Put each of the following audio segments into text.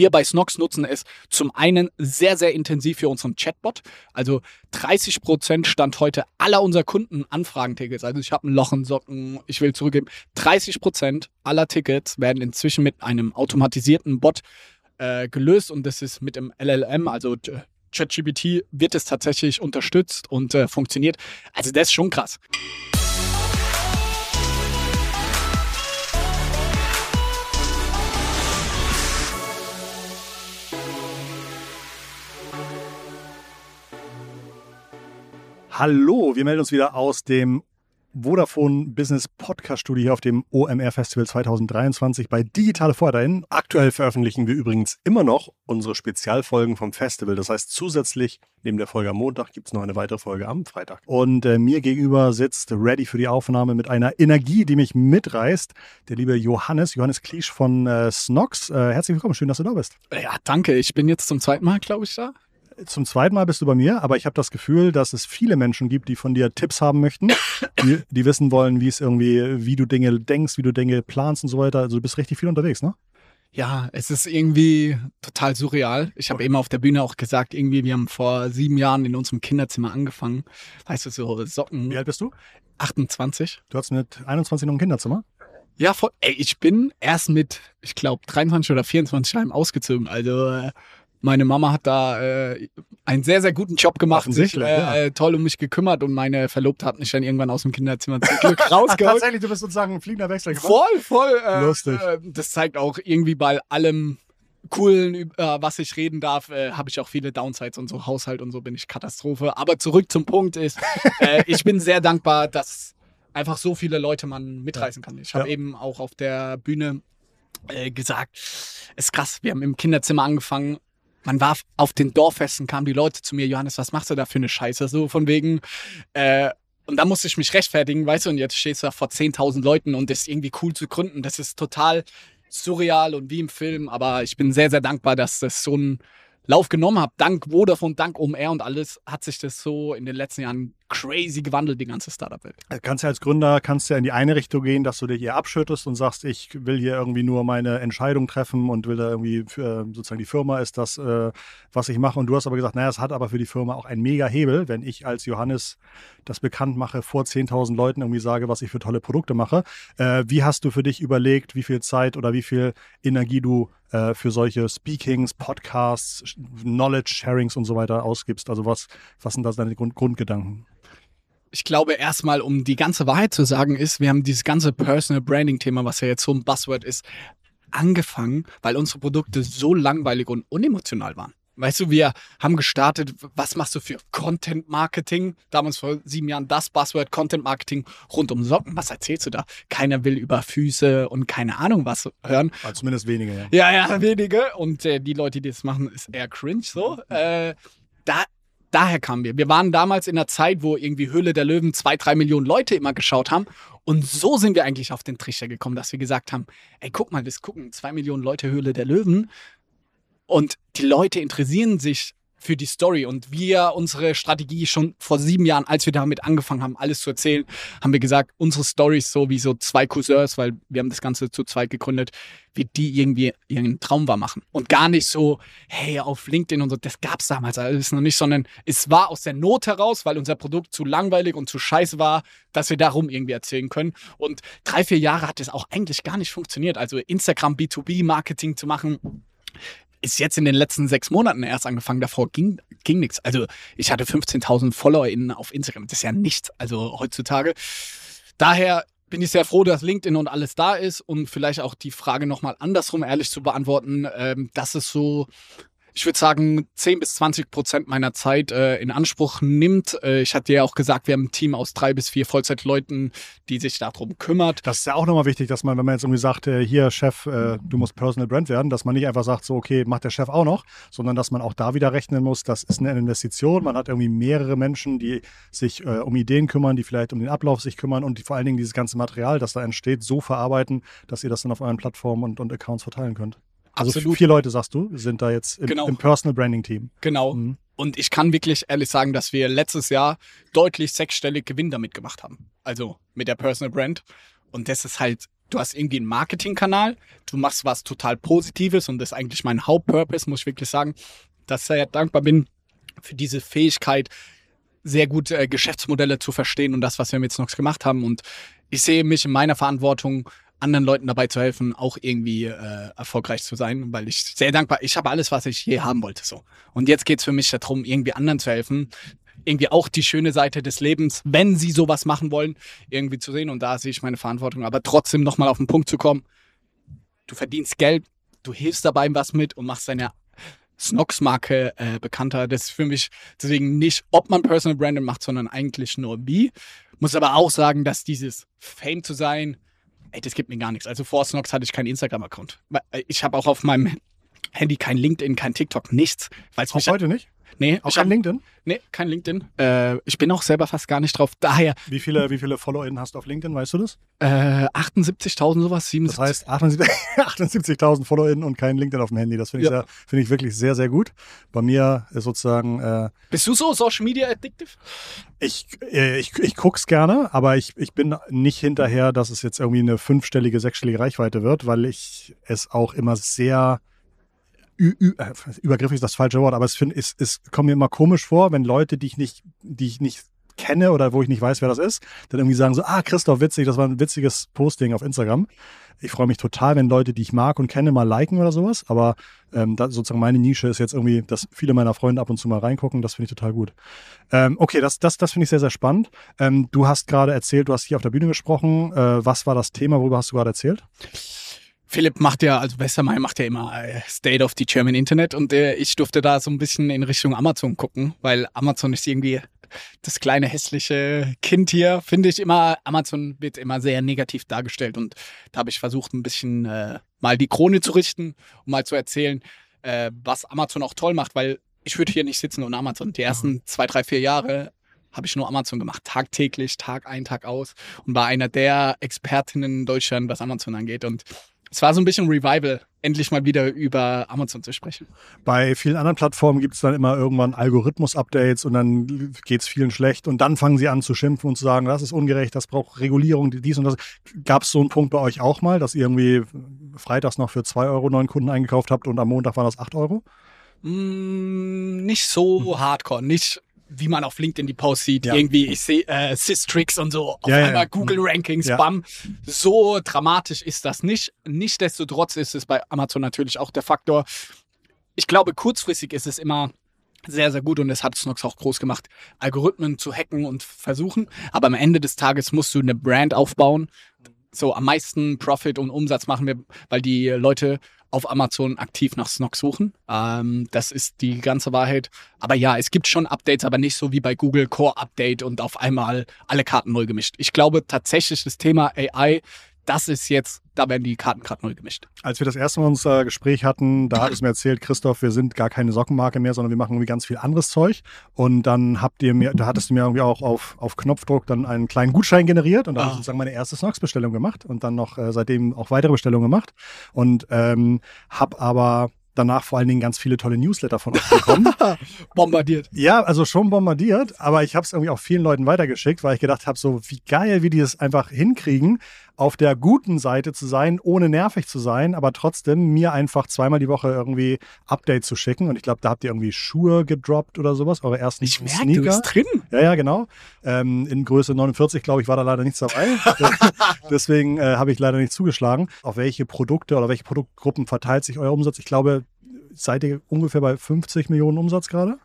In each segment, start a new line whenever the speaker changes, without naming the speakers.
Wir bei Snox nutzen es zum einen sehr, sehr intensiv für unseren Chatbot. Also 30 Prozent Stand heute aller unserer Kunden Anfragentickets. Also ich habe ein Loch in Socken, ich will zurückgeben. 30 Prozent aller Tickets werden inzwischen mit einem automatisierten Bot äh, gelöst und das ist mit dem LLM, also ChatGPT, wird es tatsächlich unterstützt und äh, funktioniert. Also das ist schon krass.
Hallo, wir melden uns wieder aus dem Vodafone Business Podcast Studio hier auf dem OMR Festival 2023 bei Digitale Vordein. Aktuell veröffentlichen wir übrigens immer noch unsere Spezialfolgen vom Festival. Das heißt, zusätzlich neben der Folge am Montag gibt es noch eine weitere Folge am Freitag. Und äh, mir gegenüber sitzt ready für die Aufnahme mit einer Energie, die mich mitreißt, der liebe Johannes, Johannes Kliesch von äh, Snox. Äh, herzlich willkommen, schön, dass du da bist.
Ja, danke. Ich bin jetzt zum zweiten Mal, glaube ich, da
zum zweiten Mal bist du bei mir, aber ich habe das Gefühl, dass es viele Menschen gibt, die von dir Tipps haben möchten, die, die wissen wollen, wie es irgendwie, wie du Dinge denkst, wie du Dinge planst und so weiter. Also du bist richtig viel unterwegs, ne?
Ja, es ist irgendwie total surreal. Ich habe eben auf der Bühne auch gesagt, irgendwie, wir haben vor sieben Jahren in unserem Kinderzimmer angefangen. Weißt du, so Socken.
Wie alt bist du?
28.
Du hast mit 21 noch ein Kinderzimmer?
Ja, voll. Ey, ich bin erst mit, ich glaube, 23 oder 24 Jahren ausgezogen. Also äh, meine Mama hat da äh, einen sehr, sehr guten Job gemacht, sich äh, ja. Äh, toll um mich gekümmert und meine Verlobte hat mich dann irgendwann aus dem Kinderzimmer zum Glück rausgeholt.
Tatsächlich, du bist sozusagen ein fliegender Wechsel
gemacht. Voll, voll.
Äh, Lustig.
Äh, das zeigt auch irgendwie bei allem coolen, über was ich reden darf, äh, habe ich auch viele Downsides und so. Haushalt und so bin ich Katastrophe. Aber zurück zum Punkt ist, äh, ich bin sehr dankbar, dass einfach so viele Leute man mitreißen kann. Ich habe ja. eben auch auf der Bühne äh, gesagt, ist krass, wir haben im Kinderzimmer angefangen man war auf den Dorffesten, kamen die Leute zu mir, Johannes, was machst du da für eine Scheiße? So von wegen, äh, und da musste ich mich rechtfertigen, weißt du, und jetzt stehst du da vor 10.000 Leuten und das ist irgendwie cool zu gründen. Das ist total surreal und wie im Film, aber ich bin sehr, sehr dankbar, dass das so ein Lauf genommen habe, dank Vodafone, dank OMR und alles, hat sich das so in den letzten Jahren crazy gewandelt, die ganze Startup-Welt.
Äh, kannst ja als Gründer, kannst ja in die eine Richtung gehen, dass du dich hier abschüttest und sagst, ich will hier irgendwie nur meine Entscheidung treffen und will da irgendwie, für, sozusagen die Firma ist das, äh, was ich mache. Und du hast aber gesagt, naja, es hat aber für die Firma auch einen mega Hebel, wenn ich als Johannes das bekannt mache, vor 10.000 Leuten irgendwie sage, was ich für tolle Produkte mache. Äh, wie hast du für dich überlegt, wie viel Zeit oder wie viel Energie du äh, für solche Speakings, Podcasts, Knowledge-Sharings und so weiter ausgibst? Also was, was sind da deine Grund Grundgedanken?
Ich glaube erstmal, um die ganze Wahrheit zu sagen, ist, wir haben dieses ganze Personal Branding Thema, was ja jetzt so ein Buzzword ist, angefangen, weil unsere Produkte so langweilig und unemotional waren. Weißt du, wir haben gestartet, was machst du für Content Marketing? Damals vor sieben Jahren das Buzzword Content Marketing rund um Socken. Was erzählst du da? Keiner will über Füße und keine Ahnung was hören.
Also zumindest wenige, ja.
Ja, ja, wenige. Und äh, die Leute, die das machen, ist eher cringe so. Äh, da daher kamen wir. Wir waren damals in einer Zeit, wo irgendwie Höhle der Löwen zwei, drei Millionen Leute immer geschaut haben. Und so sind wir eigentlich auf den Trichter gekommen, dass wir gesagt haben, ey, guck mal, wir gucken zwei Millionen Leute Höhle der Löwen. Und die Leute interessieren sich für die Story. Und wir, unsere Strategie schon vor sieben Jahren, als wir damit angefangen haben, alles zu erzählen, haben wir gesagt, unsere Story ist so wie so zwei Cousins, weil wir haben das Ganze zu zweit gegründet, wie die irgendwie ihren Traum war machen. Und gar nicht so, hey, auf LinkedIn und so, das gab es damals alles noch nicht, sondern es war aus der Not heraus, weil unser Produkt zu langweilig und zu scheiße war, dass wir darum irgendwie erzählen können. Und drei, vier Jahre hat es auch eigentlich gar nicht funktioniert. Also Instagram B2B-Marketing zu machen, ist jetzt in den letzten sechs Monaten erst angefangen. Davor ging, ging nichts. Also ich hatte 15.000 FollowerInnen auf Instagram. Das ist ja nichts. Also heutzutage. Daher bin ich sehr froh, dass LinkedIn und alles da ist und vielleicht auch die Frage nochmal andersrum ehrlich zu beantworten, ähm, dass es so ich würde sagen, 10 bis 20 Prozent meiner Zeit äh, in Anspruch nimmt. Äh, ich hatte ja auch gesagt, wir haben ein Team aus drei bis vier Vollzeitleuten, die sich darum kümmert.
Das ist ja auch nochmal wichtig, dass man, wenn man jetzt irgendwie sagt, äh, hier Chef, äh, du musst Personal Brand werden, dass man nicht einfach sagt, so okay, macht der Chef auch noch, sondern dass man auch da wieder rechnen muss, das ist eine Investition. Man hat irgendwie mehrere Menschen, die sich äh, um Ideen kümmern, die vielleicht um den Ablauf sich kümmern und die vor allen Dingen dieses ganze Material, das da entsteht, so verarbeiten, dass ihr das dann auf euren Plattformen und, und Accounts verteilen könnt. Also Absolut. vier Leute, sagst du, sind da jetzt im, genau. im Personal Branding Team.
Genau. Mhm. Und ich kann wirklich ehrlich sagen, dass wir letztes Jahr deutlich sechsstellig Gewinn damit gemacht haben. Also mit der Personal Brand. Und das ist halt du hast irgendwie einen Marketingkanal, du machst was total Positives und das ist eigentlich mein Hauptpurpose, muss ich wirklich sagen, dass ich sehr dankbar bin für diese Fähigkeit, sehr gut äh, Geschäftsmodelle zu verstehen und das, was wir mit Snox gemacht haben. Und ich sehe mich in meiner Verantwortung, anderen Leuten dabei zu helfen, auch irgendwie äh, erfolgreich zu sein, weil ich sehr dankbar, ich habe alles, was ich je haben wollte. so. Und jetzt geht's für mich darum, irgendwie anderen zu helfen, irgendwie auch die schöne Seite des Lebens, wenn sie sowas machen wollen, irgendwie zu sehen. Und da sehe ich meine Verantwortung. Aber trotzdem nochmal auf den Punkt zu kommen, du verdienst Geld, du hilfst dabei was mit und machst deine Snox-Marke äh, bekannter. Das ist für mich deswegen nicht, ob man Personal Branding macht, sondern eigentlich nur wie. Muss aber auch sagen, dass dieses Fame zu sein, ey, das gibt mir gar nichts. Also vor Snox hatte ich keinen Instagram-Account. Äh, ich habe auch auf meinem Handy kein LinkedIn, kein TikTok, nichts. Weil's
Auch
mich
heute nicht?
Nee,
Auch kein LinkedIn?
nee, kein LinkedIn. Äh, ich bin auch selber fast gar nicht drauf. Daher
Wie viele, wie viele FollowerInnen hast du auf LinkedIn, weißt du das?
äh, 78.000 sowas,
Das
77.
heißt 78 78.000 FollowerInnen und kein LinkedIn auf dem Handy. Das finde ich,
Ja.
sehr- finde ich wirklich sehr, sehr gut. Bei mir ist sozusagen, äh,
Bist du so Social Media addictive?
ich, äh, ich, ich guck's gerne, aber ich, ich bin nicht hinterher, dass es jetzt irgendwie eine fünfstellige, sechsstellige Reichweite wird, weil ich es auch immer sehr übergriffig ist das falsche Wort, aber es, find, es, es kommt mir immer komisch vor, wenn Leute, die ich nicht, die ich nicht kenne oder wo ich nicht weiß, wer das ist, dann irgendwie sagen so, ah, Christoph, witzig, das war ein witziges Posting auf Instagram. Ich freue mich total, wenn Leute, die ich mag und kenne, mal liken oder sowas, aber ähm, sozusagen meine Nische ist jetzt irgendwie, dass viele meiner Freunde ab und zu mal reingucken, das finde ich total gut. Ähm, okay, das, das, das finde ich sehr, sehr spannend. Ähm, du hast gerade erzählt, du hast hier auf der Bühne gesprochen. Äh, was war das Thema, worüber hast du gerade erzählt?
Philipp macht ja, also Westermeier macht ja immer äh, State of the German Internet und äh, ich durfte da so ein bisschen in Richtung Amazon gucken, weil Amazon ist irgendwie das kleine hässliche Kind hier, finde ich immer. Amazon wird immer sehr negativ dargestellt und da habe ich versucht, ein bisschen äh, mal die Krone zu richten und mal zu erzählen, äh, was Amazon auch toll macht, weil ich würde hier nicht sitzen ohne Amazon. Die ersten zwei, drei, vier Jahre habe ich nur Amazon gemacht, tagtäglich, Tag ein, Tag aus und war einer der Expertinnen in Deutschland, was Amazon angeht und es war so ein bisschen Revival, endlich mal wieder über Amazon zu sprechen.
Bei vielen anderen Plattformen gibt es dann immer irgendwann Algorithmus-Updates und dann geht es vielen schlecht und dann fangen sie an zu schimpfen und zu sagen, das ist ungerecht, das braucht Regulierung, dies und das. Gab es so einen Punkt bei euch auch mal, dass ihr irgendwie freitags noch für 2 Euro neuen Kunden eingekauft habt und am Montag waren das 8 Euro?
Mm, nicht so hardcore, nicht wie man auf LinkedIn die Posts sieht,
Ja.
irgendwie, ich sehe äh, Systrix und so, auf
Ja,
einmal
ja.
Google Rankings, bam. So dramatisch ist das nicht. Nichtsdestotrotz ist es bei Amazon natürlich auch der Faktor. Ich glaube, kurzfristig ist es immer sehr, sehr gut und es hat Snox auch groß gemacht, Algorithmen zu hacken und versuchen. Aber am Ende des Tages musst du eine Brand aufbauen. So am meisten Profit und Umsatz machen wir, weil die Leute auf Amazon aktiv nach Snox suchen. Ähm, das ist die ganze Wahrheit. Aber ja, es gibt schon Updates, aber nicht so wie bei Google Core Update und auf einmal alle Karten neu gemischt. Ich glaube tatsächlich das Thema AI, das ist jetzt, da werden die Karten gerade neu gemischt.
Als wir das erste Mal unser Gespräch hatten, da hattest du mir erzählt, Christoph, wir sind gar keine Sockenmarke mehr, sondern wir machen irgendwie ganz viel anderes Zeug. Und dann habt ihr mir, da hattest du mir irgendwie auch auf, auf Knopfdruck dann einen kleinen Gutschein generiert und da habe ich
Ah.
sozusagen meine erste Snox-Bestellung gemacht und dann noch äh, seitdem auch weitere Bestellungen gemacht. Und ähm, habe aber danach vor allen Dingen ganz viele tolle Newsletter von euch bekommen.
Bombardiert.
Ja, also schon bombardiert, aber ich habe es irgendwie auch vielen Leuten weitergeschickt, weil ich gedacht habe, so wie geil, wie die es einfach hinkriegen, auf der guten Seite zu sein, ohne nervig zu sein, aber trotzdem mir einfach zweimal die Woche irgendwie Updates zu schicken. Und ich glaube, da habt ihr irgendwie Schuhe gedroppt oder sowas, eure ersten
Ich merke, du
Sneaker.
bist drin.
Ja, ja, genau. Ähm, in Größe 49, glaube ich, war da leider nichts dabei. Deswegen äh, habe ich leider nicht zugeschlagen. Auf welche Produkte oder welche Produktgruppen verteilt sich euer Umsatz? Ich glaube, seid ihr ungefähr bei 50 Millionen Umsatz gerade?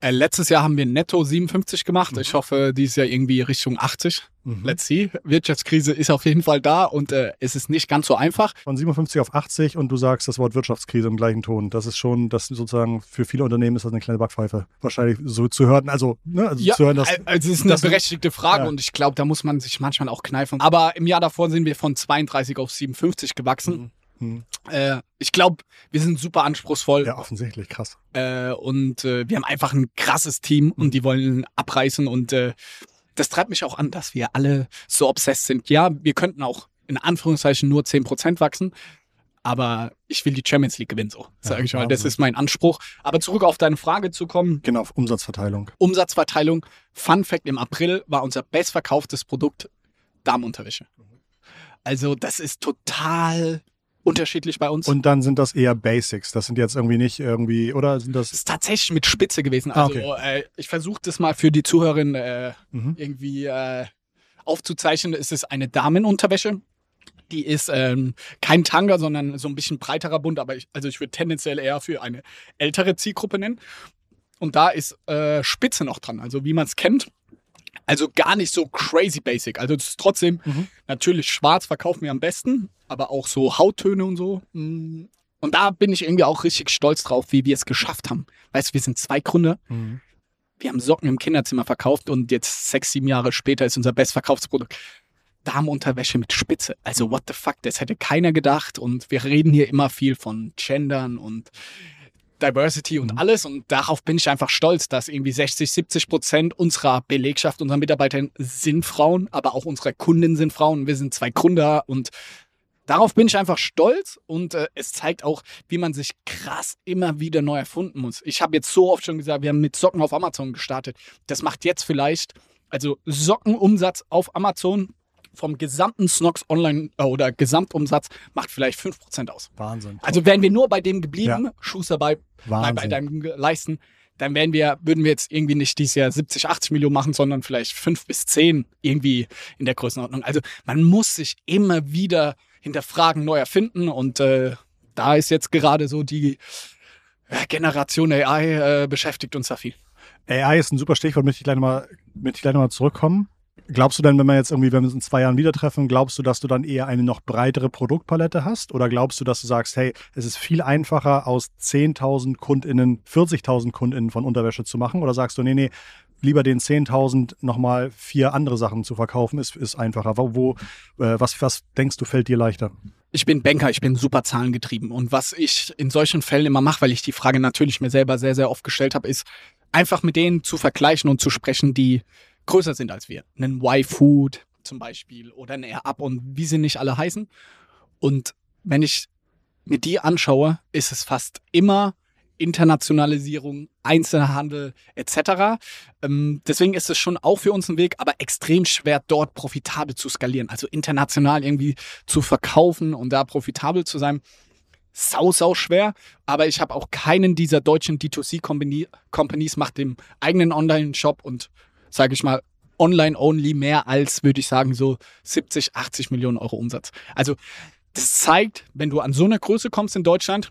Äh, letztes Jahr haben wir netto 57 gemacht. Ich hoffe, dieses Jahr irgendwie Richtung 80. Let's see. Wirtschaftskrise ist auf jeden Fall da und äh, es ist nicht ganz so einfach.
Von 57 auf 80 und du sagst das Wort Wirtschaftskrise im gleichen Ton. Das ist schon, das sozusagen für viele Unternehmen ist das eine kleine Backpfeife. Wahrscheinlich so zu hören, also, ne, also
Ja,
zu hören, dass,
also es ist eine berechtigte Frage
ja.
und ich glaube, da muss man sich manchmal auch kneifen. Aber im Jahr davor sind wir von 32 auf 57 gewachsen.
Mhm.
Äh, ich glaube, wir sind super anspruchsvoll
ja, offensichtlich, krass.
äh, und äh, wir haben einfach ein krasses Team und die wollen abreißen und äh, das treibt mich auch an, dass wir alle so obsessed sind. Ja, wir könnten auch in Anführungszeichen nur 10% wachsen, aber ich will die Champions League gewinnen, so sage
Ja,
ich mal. Das ist mein Anspruch. Aber zurück auf deine Frage zu kommen,
Genau, auf Umsatzverteilung.
Umsatzverteilung. Fun Fact: Im April war unser bestverkauftes Produkt Damenunterwäsche. Also das ist total unterschiedlich bei uns.
Und dann sind das eher Basics. Das sind jetzt irgendwie nicht irgendwie, oder sind das.
das ist tatsächlich mit Spitze gewesen.
Ah,
Also äh, ich versuche das mal für die Zuhörerin äh,
Mhm.
irgendwie äh, aufzuzeichnen. Es ist eine Damenunterwäsche. Die ist ähm, kein Tanga, sondern so ein bisschen breiterer Bund, aber ich, also ich würde tendenziell eher für eine ältere Zielgruppe nennen. Und da ist äh, Spitze noch dran, also wie man es kennt. Also gar nicht so crazy basic. Also es ist trotzdem
Mhm.
natürlich schwarz verkaufen wir am besten, aber auch so Hauttöne und so. mm. Und da bin ich irgendwie auch richtig stolz drauf, wie wir es geschafft haben. Weißt du, wir sind zwei Gründer.
Mhm.
Wir haben Socken im Kinderzimmer verkauft und jetzt sechs, sieben Jahre später ist unser bestverkaufsprodukt Damenunterwäsche mit Spitze. Also what the fuck, das hätte keiner gedacht. Und wir reden hier immer viel von Gendern und Diversity und
Mhm.
alles. Und darauf bin ich einfach stolz, dass irgendwie 60, 70 Prozent unserer Belegschaft, unserer Mitarbeiter sind Frauen, aber auch unsere Kunden sind Frauen. Wir sind zwei Gründer und darauf bin ich einfach stolz und äh, es zeigt auch, wie man sich krass immer wieder neu erfunden muss. Ich habe jetzt so oft schon gesagt, wir haben mit Socken auf Amazon gestartet. Das macht jetzt vielleicht, also Sockenumsatz auf Amazon vom gesamten Snox Online äh, oder Gesamtumsatz macht vielleicht 5% aus.
Wahnsinn.
Also wären wir nur bei dem geblieben, Schuster bei, bei, bei deinen Leisten, dann wären wir, würden wir jetzt irgendwie nicht dieses Jahr 70, 80 Millionen machen, sondern vielleicht 5 bis 10 irgendwie in der Größenordnung. Also man muss sich immer wieder hinterfragen, neu erfinden und äh, da ist jetzt gerade so die ja, Generation AI äh, beschäftigt uns da viel.
AI ist ein super Stichwort, möchte ich gleich nochmal möchte ich gleich noch mal zurückkommen. Glaubst du denn, wenn wir jetzt irgendwie, wenn wir uns in zwei Jahren wieder treffen, glaubst du, dass du dann eher eine noch breitere Produktpalette hast? Oder glaubst du, dass du sagst, hey, es ist viel einfacher, aus 10.000 KundInnen 40.000 KundInnen von Unterwäsche zu machen? Oder sagst du, nee, nee, lieber den 10.000 nochmal vier andere Sachen zu verkaufen, ist, ist einfacher? Wo, wo äh, was, was denkst du, fällt dir leichter?
Ich bin Banker, ich bin super zahlengetrieben. Und was ich in solchen Fällen immer mache, weil ich die Frage natürlich mir selber sehr, sehr oft gestellt habe, ist einfach mit denen zu vergleichen und zu sprechen, die größer sind als wir. Einen Y-Food zum Beispiel oder ein Air Up und wie sie nicht alle heißen. Und wenn ich mir die anschaue, ist es fast immer Internationalisierung, Einzelhandel etc. Ähm, deswegen ist es schon auch für uns ein Weg, aber extrem schwer, dort profitabel zu skalieren. Also international irgendwie zu verkaufen und da profitabel zu sein. Sau, sau schwer. Aber ich habe auch keinen dieser deutschen D2C-Companies macht den eigenen Online-Shop und sage ich mal, online-only mehr als, würde ich sagen, so 70, 80 Millionen Euro Umsatz. Also das zeigt, wenn du an so eine Größe kommst in Deutschland,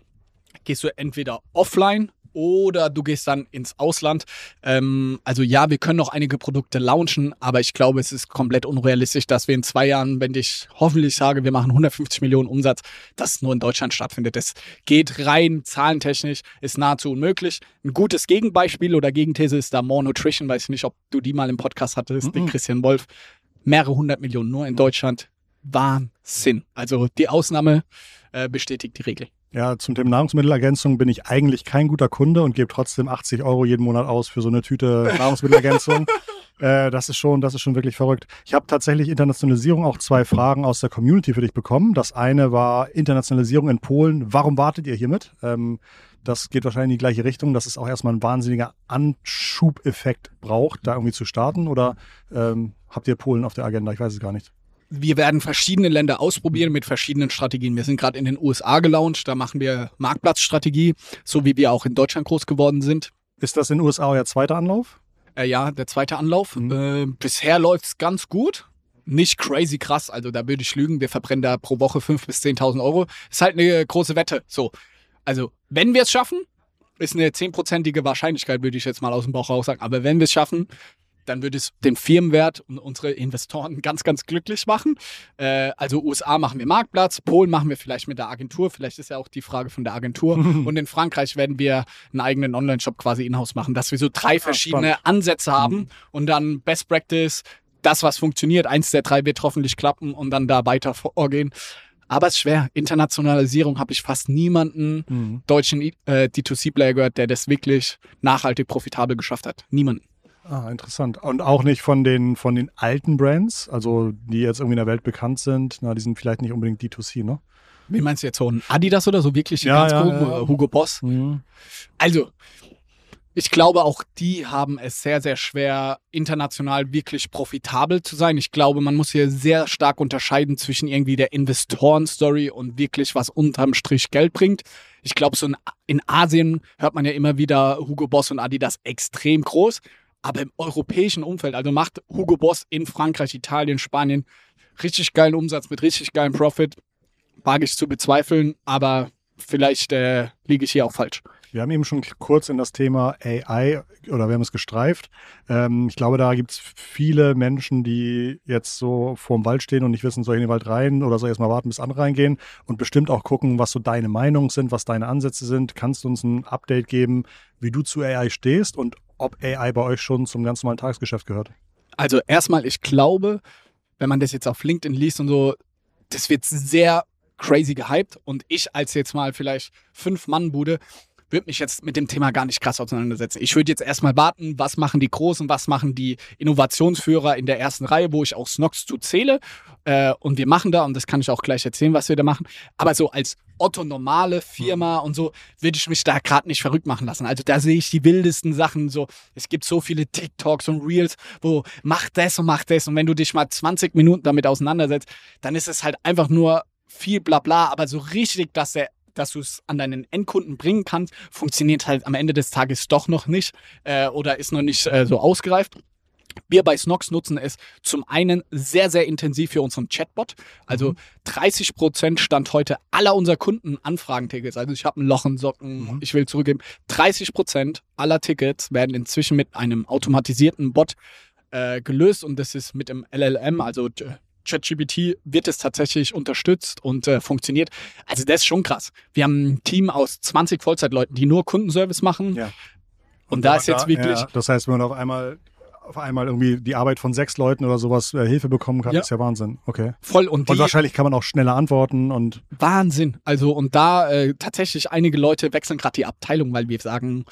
gehst du entweder offline oder du gehst dann ins Ausland. Ähm, also ja, wir können noch einige Produkte launchen, aber ich glaube, es ist komplett unrealistisch, dass wir in zwei Jahren, wenn ich hoffentlich sage, wir machen 150 Millionen Umsatz, das nur in Deutschland stattfindet. Das geht rein zahlentechnisch, ist nahezu unmöglich. Ein gutes Gegenbeispiel oder Gegenthese ist da More Nutrition, weiß ich nicht, ob du die mal im Podcast hattest, den
Mhm.
Christian Wolf. Mehrere hundert Millionen nur in Deutschland. Wahnsinn. Also die Ausnahme äh, bestätigt die Regel.
Ja, zum Thema Nahrungsmittelergänzung bin ich eigentlich kein guter Kunde und gebe trotzdem 80 Euro jeden Monat aus für so eine Tüte Nahrungsmittelergänzung. äh, das ist schon, das ist schon wirklich verrückt. Ich habe tatsächlich Internationalisierung auch zwei Fragen aus der Community für dich bekommen. Das eine war Internationalisierung in Polen. Warum wartet ihr hiermit? Ähm, das geht wahrscheinlich in die gleiche Richtung, dass es auch erstmal ein wahnsinniger Anschubeffekt braucht, da irgendwie zu starten. Oder ähm, habt ihr Polen auf der Agenda? Ich weiß es gar nicht.
Wir werden verschiedene Länder ausprobieren mit verschiedenen Strategien. Wir sind gerade in den USA gelauncht, da machen wir Marktplatzstrategie, so wie wir auch in Deutschland groß geworden sind.
Ist das in den USA euer zweiter Anlauf?
Äh, ja, der zweite Anlauf.
Mhm.
Äh, bisher läuft's ganz gut. Nicht crazy krass, also da würde ich lügen. Wir verbrennen da pro Woche 5.000 bis 10.000 Euro. Ist halt eine große Wette. So, also wenn wir es schaffen, ist eine zehnprozentige Wahrscheinlichkeit, würde ich jetzt mal aus dem Bauch raus sagen. Aber wenn wir es schaffen, dann würde es den Firmenwert und unsere Investoren ganz, ganz glücklich machen. Äh, also USA machen wir Marktplatz, Polen machen wir vielleicht mit der Agentur, vielleicht ist ja auch die Frage von der Agentur. und in Frankreich werden wir einen eigenen Online-Shop quasi in-house machen, dass wir so drei verschiedene
spannend.
Ansätze haben und dann Best Practice, das, was funktioniert, eins der drei wird hoffentlich klappen und dann da weiter vorgehen. Aber es ist schwer. Internationalisierung habe ich fast niemanden
Mhm.
deutschen äh, D2C-Player gehört, der das wirklich nachhaltig profitabel geschafft hat. Niemanden.
Ah, interessant. Und auch nicht von den, von den alten Brands, also die jetzt irgendwie in der Welt bekannt sind. Na, die sind vielleicht nicht unbedingt D2C, ne?
Wie meinst du jetzt so ein Adidas oder so wirklich
Ja,
ganz
ja, ja.
Hugo Boss? Also, Ich glaube, auch die haben es sehr, sehr schwer, international wirklich profitabel zu sein. Ich glaube, man muss hier sehr stark unterscheiden zwischen irgendwie der Investoren-Story und wirklich, was unterm Strich Geld bringt. Ich glaube, so in, in Asien hört man ja immer wieder Hugo Boss und Adidas extrem groß. Aber im europäischen Umfeld, also macht Hugo Boss in Frankreich, Italien, Spanien richtig geilen Umsatz mit richtig geilen Profit. Wage ich zu bezweifeln, aber vielleicht äh, liege ich hier auch falsch.
Wir haben eben schon kurz in das Thema AI oder wir haben es gestreift. Ähm, ich glaube, da gibt es viele Menschen, die jetzt so vorm Wald stehen und nicht wissen, soll ich in den Wald rein oder soll ich erst mal warten, bis andere reingehen und bestimmt auch gucken, was so deine Meinungen sind, was deine Ansätze sind. Kannst du uns ein Update geben, wie du zu AI stehst und ob AI bei euch schon zum ganz normalen Tagesgeschäft gehört?
Also erstmal, ich glaube, wenn man das jetzt auf LinkedIn liest und so, das wird sehr crazy gehypt und ich als jetzt mal vielleicht Fünf-Mann-Bude würde mich jetzt mit dem Thema gar nicht krass auseinandersetzen. Ich würde jetzt erstmal warten, was machen die Großen, was machen die Innovationsführer in der ersten Reihe, wo ich auch Snox zu zähle. Äh, und wir machen da, und das kann ich auch gleich erzählen, was wir da machen. Aber so als Otto normale Firma und so würde ich mich da gerade nicht verrückt machen lassen. Also da sehe ich die wildesten Sachen. So, es gibt so viele TikToks und Reels, wo mach das und mach das. Und wenn du dich mal 20 Minuten damit auseinandersetzt, dann ist es halt einfach nur viel Blabla, aber so richtig, dass der dass du es an deinen Endkunden bringen kannst, funktioniert halt am Ende des Tages doch noch nicht äh, oder ist noch nicht äh, so ausgereift. Wir bei Snox nutzen es zum einen sehr, sehr intensiv für unseren Chatbot. Also 30 mhm. Prozent Stand heute aller unserer Kunden Anfragentickets. Also ich habe ein Loch in Socken, mhm. ich will zurückgeben. 30 Prozent aller Tickets werden inzwischen mit einem automatisierten Bot äh, gelöst und das ist mit dem LLM, also ChatGPT wird es tatsächlich unterstützt und äh, funktioniert. Also das ist schon krass. Wir haben ein Team aus 20 Vollzeitleuten, die nur Kundenservice machen. Ja. Und, und da ist jetzt wirklich. Ja,
das heißt, wenn man auf einmal auf einmal irgendwie die Arbeit von sechs Leuten oder sowas äh, Hilfe bekommen kann, ja. ist ja Wahnsinn. Okay.
Voll und,
und wahrscheinlich kann man auch schneller antworten und
Wahnsinn. Also und da äh, tatsächlich einige Leute wechseln gerade die Abteilung, weil wir sagen,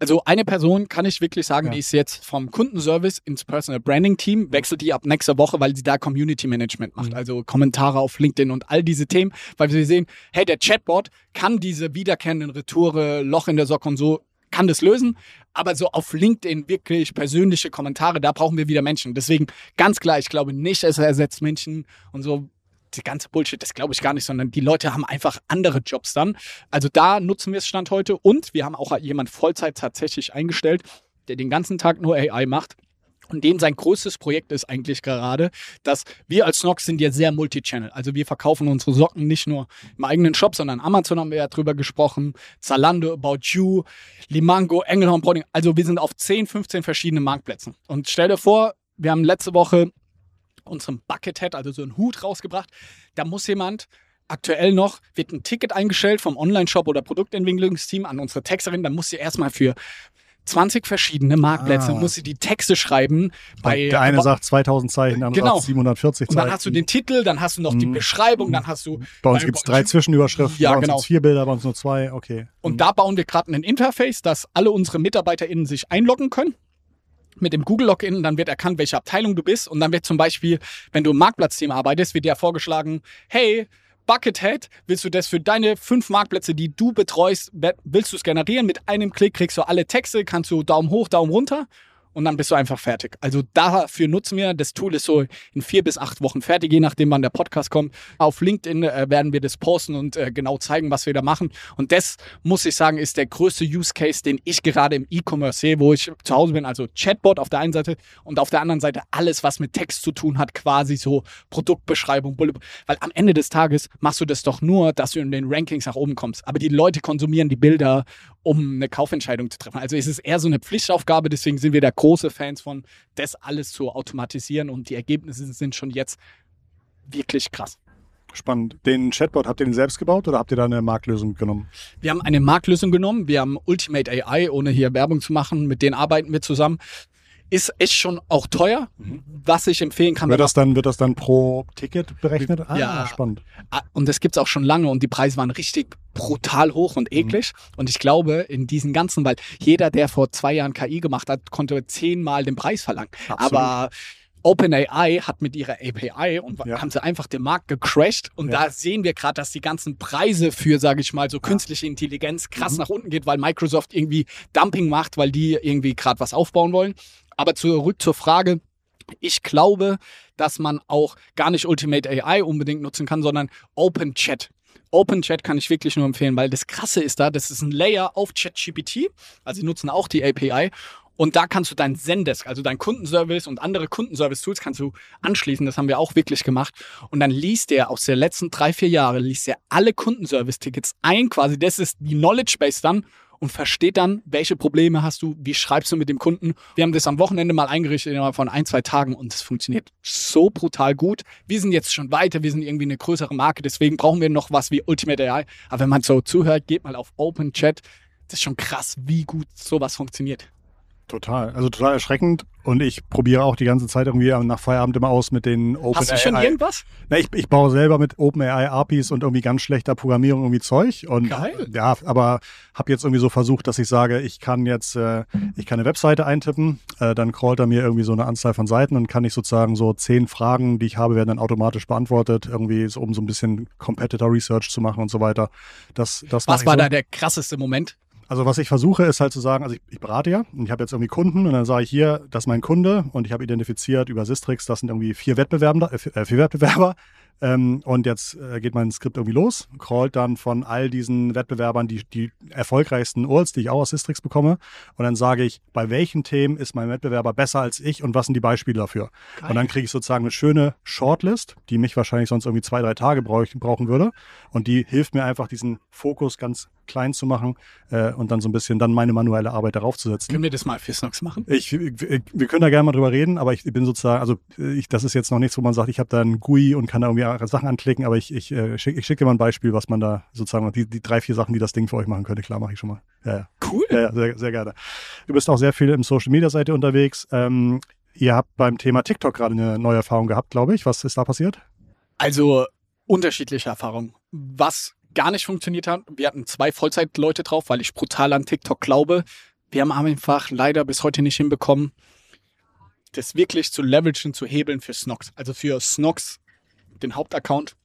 also eine Person kann ich wirklich sagen, ja. die ist jetzt vom Kundenservice ins Personal Branding Team, wechselt die ab nächster Woche, weil sie da Community Management macht, mhm. also Kommentare auf LinkedIn und all diese Themen, weil wir sehen, hey, der Chatbot kann diese wiederkehrenden Retoure, Loch in der Socke und so, kann das lösen, aber so auf LinkedIn wirklich persönliche Kommentare, da brauchen wir wieder Menschen. Deswegen ganz klar, ich glaube nicht, es ersetzt Menschen und so die ganze Bullshit, das glaube ich gar nicht, sondern die Leute haben einfach andere Jobs dann. Also da nutzen wir es Stand heute und wir haben auch jemand Vollzeit tatsächlich eingestellt, der den ganzen Tag nur AI macht. Und den sein größtes Projekt ist eigentlich gerade, dass wir als Snox sind ja sehr Multichannel. Also wir verkaufen unsere Socken nicht nur im eigenen Shop, sondern Amazon haben wir ja drüber gesprochen, Zalando, About You, Limango, Engelhorn Browning. Also wir sind auf 10, 15 verschiedenen Marktplätzen. Und stell dir vor, wir haben letzte Woche unserem Buckethead, also so einen Hut rausgebracht. Da muss jemand aktuell noch, wird ein Ticket eingestellt vom Online-Shop oder Produktentwicklungsteam an unsere Texterin. Dann muss sie erstmal für 20 verschiedene Marktplätze, ah. muss sie die Texte schreiben.
Bei, der eine sagt 2000 Zeichen, der andere genau. sagt 740 Zeichen.
Und dann hast du den Titel, dann hast du noch die mhm. Beschreibung, dann hast du.
Bei uns gibt es drei Zwischenüberschriften, ja, bei uns genau. vier Bilder, bei uns nur zwei, okay.
Und mhm. da bauen wir gerade ein Interface, dass alle unsere MitarbeiterInnen sich einloggen können mit dem Google-Login, dann wird erkannt, welche Abteilung du bist. Und dann wird zum Beispiel, wenn du im Marktplatzteam arbeitest, wird dir vorgeschlagen, hey, Buckethead, willst du das für deine fünf Marktplätze, die du betreust, willst du es generieren? Mit einem Klick kriegst du alle Texte, kannst du Daumen hoch, Daumen runter und dann bist du einfach fertig. Also dafür nutzen wir, das Tool ist so in vier bis acht Wochen fertig, je nachdem wann der Podcast kommt. Auf LinkedIn äh, werden wir das posten und äh, genau zeigen, was wir da machen. Und das, muss ich sagen, ist der größte Use Case, den ich gerade im E-Commerce sehe, wo ich zu Hause bin. Also Chatbot auf der einen Seite und auf der anderen Seite alles, was mit Text zu tun hat, quasi so Produktbeschreibung, weil am Ende des Tages machst du das doch nur, dass du in den Rankings nach oben kommst. Aber die Leute konsumieren die Bilder um eine Kaufentscheidung zu treffen. Also es ist eher so eine Pflichtaufgabe, deswegen sind wir da große Fans von, das alles zu automatisieren und die Ergebnisse sind schon jetzt wirklich krass.
Spannend. Den Chatbot, habt ihr den selbst gebaut oder habt ihr da eine Marktlösung genommen?
Wir haben eine Marktlösung genommen. Wir haben Ultimate AI, ohne hier Werbung zu machen. Mit denen arbeiten wir zusammen ist echt schon auch teuer, mhm. was ich empfehlen kann.
Wird das dann, wird das dann pro Ticket berechnet?
Ah, ja, spannend. Ah, und das gibt's auch schon lange und die Preise waren richtig brutal hoch und eklig. Mhm. Und ich glaube, in diesen ganzen, weil jeder, der vor zwei Jahren KI gemacht hat, konnte zehnmal den Preis verlangen. Absolut. Aber OpenAI hat mit ihrer API und
Ja.
haben sie einfach den Markt gecrashed. Und
Ja.
da sehen wir gerade, dass die ganzen Preise für, sage ich mal, so künstliche Intelligenz krass
Mhm.
nach unten geht, weil Microsoft irgendwie Dumping macht, weil die irgendwie gerade was aufbauen wollen. Aber zurück zur Frage. Ich glaube, dass man auch gar nicht Ultimate AI unbedingt nutzen kann, sondern Open Chat. Open Chat kann ich wirklich nur empfehlen, weil das Krasse ist da, das ist ein Layer auf ChatGPT. Also sie nutzen auch die API. Und da kannst du dein Zendesk, also dein Kundenservice und andere Kundenservice-Tools kannst du anschließen. Das haben wir auch wirklich gemacht. Und dann liest der aus den letzten drei, vier Jahren, liest er alle Kundenservice-Tickets ein quasi. Das ist die Knowledge Base dann und versteht dann, welche Probleme hast du, wie schreibst du mit dem Kunden. Wir haben das am Wochenende mal eingerichtet innerhalb von ein, zwei Tagen und es funktioniert so brutal gut. Wir sind jetzt schon weiter, wir sind irgendwie eine größere Marke, deswegen brauchen wir noch was wie Ultimate AI. Aber wenn man so zuhört, geht mal auf Open Chat. Das ist schon krass, wie gut sowas funktioniert.
Total. Also total erschreckend. Und ich probiere auch die ganze Zeit irgendwie nach Feierabend immer aus mit den OpenAI.
Hast du schon irgendwas?
Na, ich, ich baue selber mit OpenAI APIs und irgendwie ganz schlechter Programmierung irgendwie Zeug. Und
Geil.
ja, aber habe jetzt irgendwie so versucht, dass ich sage, ich kann jetzt, äh, ich kann eine Webseite eintippen, äh, dann crawlt er mir irgendwie so eine Anzahl von Seiten und kann ich sozusagen so zehn Fragen, die ich habe, werden dann automatisch beantwortet, irgendwie so, um so ein bisschen Competitor Research zu machen und so weiter. Das, das
Was war
so.
da der krasseste Moment?
Also was ich versuche, ist halt zu sagen, also ich, ich berate ja und ich habe jetzt irgendwie Kunden und dann sage ich hier, das ist mein Kunde und ich habe identifiziert über Sistrix, das sind irgendwie vier Wettbewerber, äh, vier Wettbewerber. Ähm, und jetzt äh, geht mein Skript irgendwie los, crawlt dann von all diesen Wettbewerbern die, die erfolgreichsten URLs, die ich auch aus Sistrix bekomme. Und dann sage ich, bei welchen Themen ist mein Wettbewerber besser als ich und was sind die Beispiele dafür? Und dann kriege ich sozusagen eine schöne Shortlist, die mich wahrscheinlich sonst irgendwie zwei, drei Tage brauch, brauchen würde. Und die hilft mir einfach diesen Fokus ganz klein zu machen äh, und dann so ein bisschen dann meine manuelle Arbeit darauf zu setzen.
Können wir das mal für Snox machen?
Ich, ich, wir können da gerne mal drüber reden, aber ich bin sozusagen, also ich, das ist jetzt noch nichts, wo man sagt, ich habe da ein GUI und kann da irgendwie Sachen anklicken, aber ich, ich, äh, schick- ich schicke dir mal ein Beispiel, was man da sozusagen, die, die drei, vier Sachen, die das Ding für euch machen könnte, klar, mache ich schon mal. Ja, ja.
Cool.
Ja, sehr, sehr gerne. Du bist auch sehr viel im Social Media Seite unterwegs. Ähm, ihr habt beim Thema TikTok gerade eine neue Erfahrung gehabt, glaube ich. Was ist da passiert?
Also unterschiedliche Erfahrungen. Was gar nicht funktioniert hat, wir hatten zwei Vollzeitleute drauf, weil ich brutal an TikTok glaube. Wir haben einfach leider bis heute nicht hinbekommen, das wirklich zu leveragen, zu hebeln für Snox. Also für Snox, den Hauptaccount,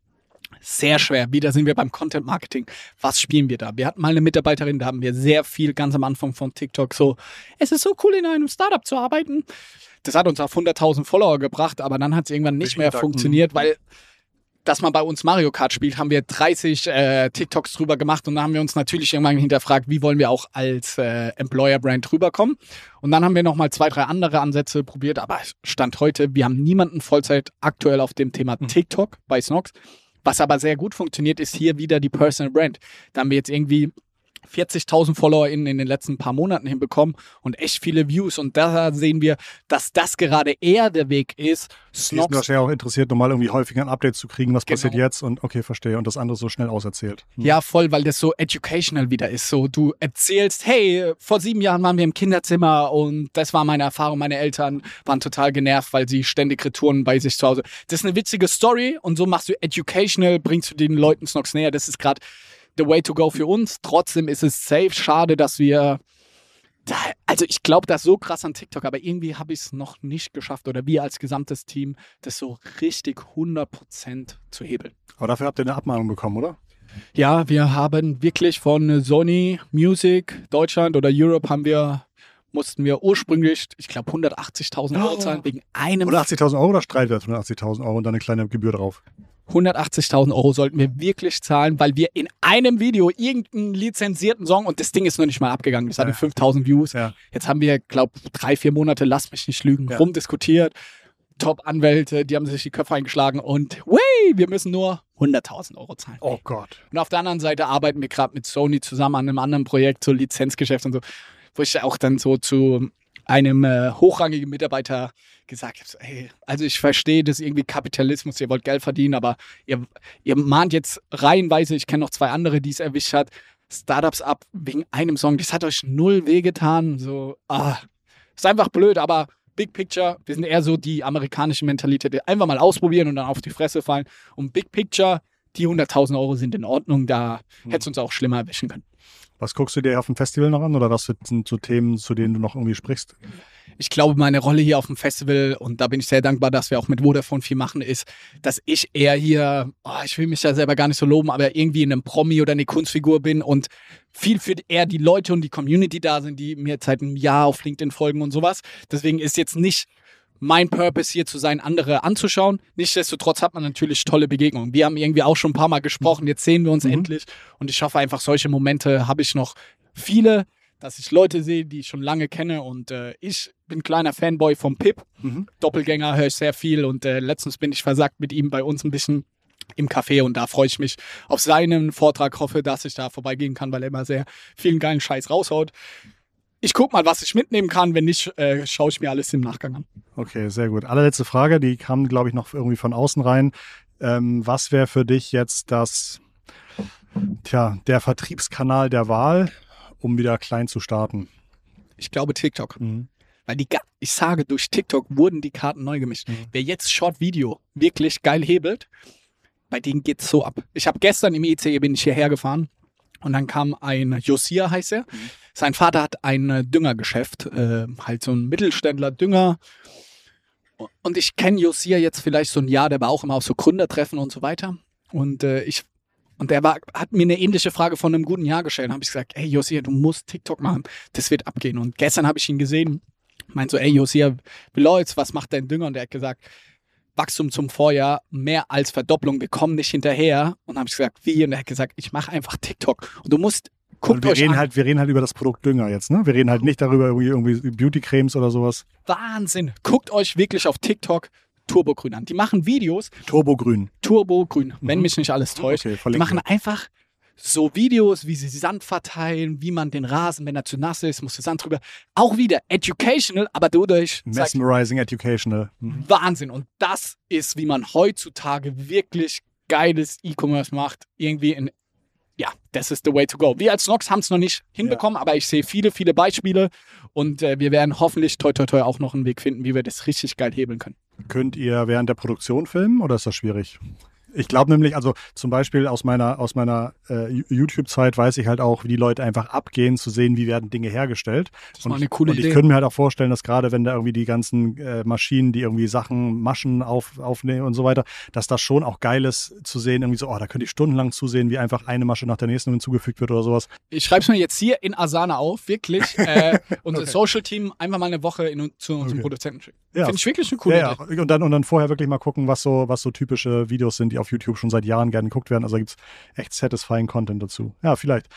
sehr schwer. Wieder sind wir beim Content Marketing. Was spielen wir da? Wir hatten mal eine Mitarbeiterin, da haben wir sehr viel ganz am Anfang von TikTok so, es ist so cool, in einem Startup zu arbeiten. Das hat uns auf 100.000 Follower gebracht, aber dann hat es irgendwann nicht
Richtig
mehr funktioniert, weil dass man bei uns Mario Kart spielt, haben wir 30 äh, TikToks drüber gemacht und dann haben wir uns natürlich irgendwann hinterfragt, wie wollen wir auch als äh, Employer-Brand rüberkommen. Und dann haben wir nochmal zwei, drei andere Ansätze probiert, aber Stand heute, wir haben niemanden Vollzeit aktuell auf dem Thema TikTok bei Snox. Was aber sehr gut funktioniert, ist hier wieder die Personal Brand. Da haben wir jetzt irgendwie 40.000 Follower in, in den letzten paar Monaten hinbekommen und echt viele Views. Und da sehen wir, dass das gerade eher der Weg ist.
Die sind
Snox
wahrscheinlich auch interessiert, nochmal irgendwie häufiger ein Update zu kriegen, was
Genau.
passiert jetzt und okay, verstehe. Und das andere so schnell auserzählt. Hm.
Ja, voll, weil das so educational wieder ist. So, du erzählst, hey, vor sieben Jahren waren wir im Kinderzimmer und das war meine Erfahrung. Meine Eltern waren total genervt, weil sie ständig Retouren bei sich zu Hause. Das ist eine witzige Story und so machst du educational, bringst du den Leuten Snox näher. Das ist gerade the way to go für uns. Trotzdem ist es safe. Schade, dass wir. Da, also ich glaube das so krass an TikTok, aber irgendwie habe ich es noch nicht geschafft oder wir als gesamtes Team, das so richtig 100% zu hebeln.
Aber dafür habt ihr eine Abmahnung bekommen, oder?
Ja, wir haben wirklich von Sony Music Deutschland oder Europe haben wir, mussten wir ursprünglich, ich glaube, 180.000 Euro
Oh.
zahlen wegen einem.
180.000 Euro oder Streitwert 180.000 Euro und dann eine kleine Gebühr drauf?
180.000 Euro sollten wir wirklich zahlen, weil wir in einem Video irgendeinen lizenzierten Song und das Ding ist noch nicht mal abgegangen. Das hatte
Ja.
5.000 Views.
Ja.
Jetzt haben wir, glaube drei, vier Monate, lasst mich nicht lügen,
Ja.
rumdiskutiert. Top-Anwälte, die haben sich die Köpfe eingeschlagen und wey, wir müssen nur 100.000 Euro zahlen.
Oh Gott.
Und auf der anderen Seite arbeiten wir gerade mit Sony zusammen an einem anderen Projekt, so Lizenzgeschäft und so, wo ich auch dann so zu einem äh, hochrangigen Mitarbeiter gesagt habe, so, ey, also ich verstehe das irgendwie Kapitalismus, ihr wollt Geld verdienen, aber ihr, ihr mahnt jetzt reihenweise, ich kenne noch zwei andere, die es erwischt hat, Startups ab wegen einem Song, das hat euch null wehgetan, so, ah, ist einfach blöd, aber Big Picture, wir sind eher so die amerikanische Mentalität, einfach mal ausprobieren und dann auf die Fresse fallen. Und Big Picture, die 100.000 Euro sind in Ordnung, da hätte es uns auch schlimmer erwischen können.
Was guckst du dir auf dem Festival noch an oder was sind so Themen, zu denen du noch irgendwie sprichst?
ich glaube, meine Rolle hier auf dem Festival, und da bin ich sehr dankbar, dass wir auch mit Vodafone viel machen, ist, dass ich eher hier, oh, ich will mich da selber gar nicht so loben, aber irgendwie in einem Promi oder eine Kunstfigur bin und viel für eher die Leute und die Community da sind, die mir seit einem Jahr auf LinkedIn folgen und sowas. Deswegen ist jetzt nicht mein Purpose hier zu sein, andere anzuschauen. Nichtsdestotrotz hat man natürlich tolle Begegnungen. Wir haben irgendwie auch schon ein paar Mal gesprochen, jetzt sehen wir uns mhm. endlich. Und ich hoffe einfach, solche Momente habe ich noch viele dass ich Leute sehe, die ich schon lange kenne. Und äh, ich bin kleiner Fanboy vom Pip. Mhm. Doppelgänger höre ich sehr viel. Und äh, letztens bin ich versagt mit ihm bei uns ein bisschen im Café und da freue ich mich auf seinen Vortrag. Hoffe, dass ich da vorbeigehen kann, weil er immer sehr vielen geilen Scheiß raushaut. Ich gucke mal, was ich mitnehmen kann. Wenn nicht, äh, schaue ich mir alles im Nachgang an.
Okay, sehr gut. Allerletzte Frage, die kam, glaube ich, noch irgendwie von außen rein. Ähm, was wäre für dich jetzt das, tja, der Vertriebskanal der Wahl um wieder klein zu starten?
Ich glaube TikTok. Mhm. Weil die, ich sage, durch TikTok wurden die Karten neu gemischt. Mhm. Wer jetzt Short Video wirklich geil hebelt, bei denen geht's so ab. Ich habe gestern im ICE bin ich hierher gefahren und dann kam ein Josia, heißt er. Mhm. Sein Vater hat ein Düngergeschäft, äh, halt so ein Mittelständler Dünger. Und ich kenne Josia jetzt vielleicht so ein Jahr, der war auch immer auf so Gründertreffen und so weiter. Und äh, ich und der war, hat mir eine ähnliche Frage von einem guten Jahr gestellt. habe ich gesagt, hey Josia, du musst TikTok machen. Das wird abgehen. Und gestern habe ich ihn gesehen, meint so, ey Josia, wie läuft's? Was macht dein Dünger? Und er hat gesagt, Wachstum zum Vorjahr mehr als Verdopplung. Wir kommen nicht hinterher. Und habe ich gesagt, wie? Und er hat gesagt, ich mache einfach TikTok. Und du musst Guckt
wir
euch
reden
an.
halt, wir reden halt über das Produkt Dünger jetzt, ne? Wir reden halt nicht darüber irgendwie, irgendwie Beauty-Cremes oder sowas.
Wahnsinn. Guckt euch wirklich auf TikTok Turbogrün an. Die machen Videos.
Turbogrün.
Turbogrün, mhm. wenn mich nicht alles täuscht. Okay, die machen einfach so Videos, wie sie Sand verteilen, wie man den Rasen, wenn er zu nass ist, muss der Sand drüber. Auch wieder educational, aber dadurch.
Mesmerizing educational.
Mhm. Wahnsinn. Und das ist, wie man heutzutage wirklich geiles E-Commerce macht. Irgendwie in ja, das ist the way to go. Wir als Nox haben es noch nicht hinbekommen, ja. aber ich sehe viele, viele Beispiele und äh, wir werden hoffentlich toi toi toi auch noch einen Weg finden, wie wir das richtig geil hebeln können.
Könnt ihr während der Produktion filmen oder ist das schwierig? Ich glaube nämlich, also zum Beispiel aus meiner, aus meiner äh, YouTube-Zeit weiß ich halt auch, wie die Leute einfach abgehen, zu sehen, wie werden Dinge hergestellt.
Das war eine coole
und ich, und ich könnte mir halt auch vorstellen, dass gerade wenn da irgendwie die ganzen äh, Maschinen, die irgendwie Sachen, Maschen auf, aufnehmen und so weiter, dass das schon auch geil ist zu sehen, irgendwie so, oh, da könnte ich stundenlang zusehen, wie einfach eine Masche nach der nächsten hinzugefügt wird oder sowas.
Ich schreibe es mir jetzt hier in Asana auf, wirklich. Äh, unser okay. Social-Team einfach mal eine Woche in, zu unserem okay. Produzenten schicken. Ja. Finde ich wirklich eine coole
ja,
Idee.
Und dann, und dann vorher wirklich mal gucken, was so, was so typische Videos sind, die auf YouTube schon seit Jahren gerne geguckt werden. Also da gibt es echt satisfying Content dazu. Ja, vielleicht.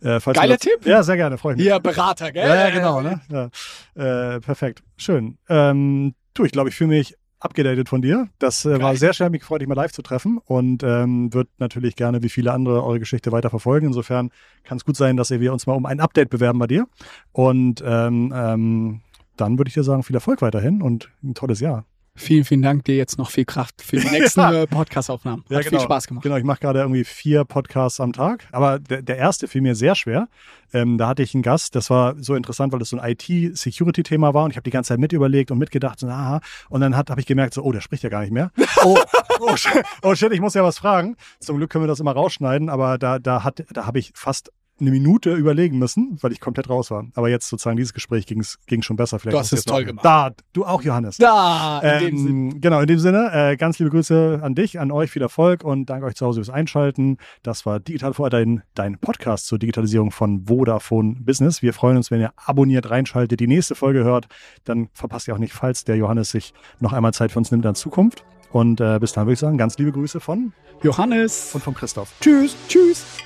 Äh, Geiler das, Tipp.
Ja, sehr gerne, freue ich mich.
Ja, Berater, gell?
Ja, ja genau. Ne? Ja. Äh, perfekt. Schön. Ähm, du, ich glaube, ich fühle mich abgedatet von dir. Das äh, war sehr schön, mich gefreut, dich mal live zu treffen und ähm, wird natürlich gerne wie viele andere eure Geschichte weiter verfolgen. Insofern kann es gut sein, dass wir uns mal um ein Update bewerben bei dir. Und ähm, ähm, dann würde ich dir sagen, viel Erfolg weiterhin und ein tolles Jahr.
Vielen, vielen Dank dir jetzt noch viel Kraft für die nächsten ja. Äh, Podcast-Aufnahmen. Hat ja, genau. viel Spaß gemacht.
Genau, ich mache gerade irgendwie vier Podcasts am Tag, aber der, der erste fiel mir sehr schwer. Ähm, da hatte ich einen Gast, das war so interessant, weil das so ein IT-Security-Thema war und ich habe die ganze Zeit mit überlegt und mitgedacht, so, aha, und dann habe ich gemerkt, so, oh, der spricht ja gar nicht mehr. Oh, oh, shit, oh shit, ich muss ja was fragen. Zum Glück können wir das immer rausschneiden, aber da, da, hat, da habe ich fast eine Minute überlegen müssen, weil ich komplett raus war. Aber jetzt sozusagen dieses Gespräch ging, ging schon besser.
Vielleicht du hast es toll gemacht.
Da, du auch, Johannes.
Da,
in ähm, dem Sinne. Genau, in dem Sinne, äh, ganz liebe Grüße an dich, an euch, viel Erfolg und danke euch zu Hause fürs Einschalten. Das war Digital vor dein, dein Podcast zur Digitalisierung von Vodafone Business. Wir freuen uns, wenn ihr abonniert, reinschaltet, die nächste Folge hört. Dann verpasst ihr auch nicht, falls der Johannes sich noch einmal Zeit für uns nimmt in Zukunft. Und äh, bis dann würde ich sagen, ganz liebe Grüße von
Johannes
und von Christoph.
Tschüss. Tschüss.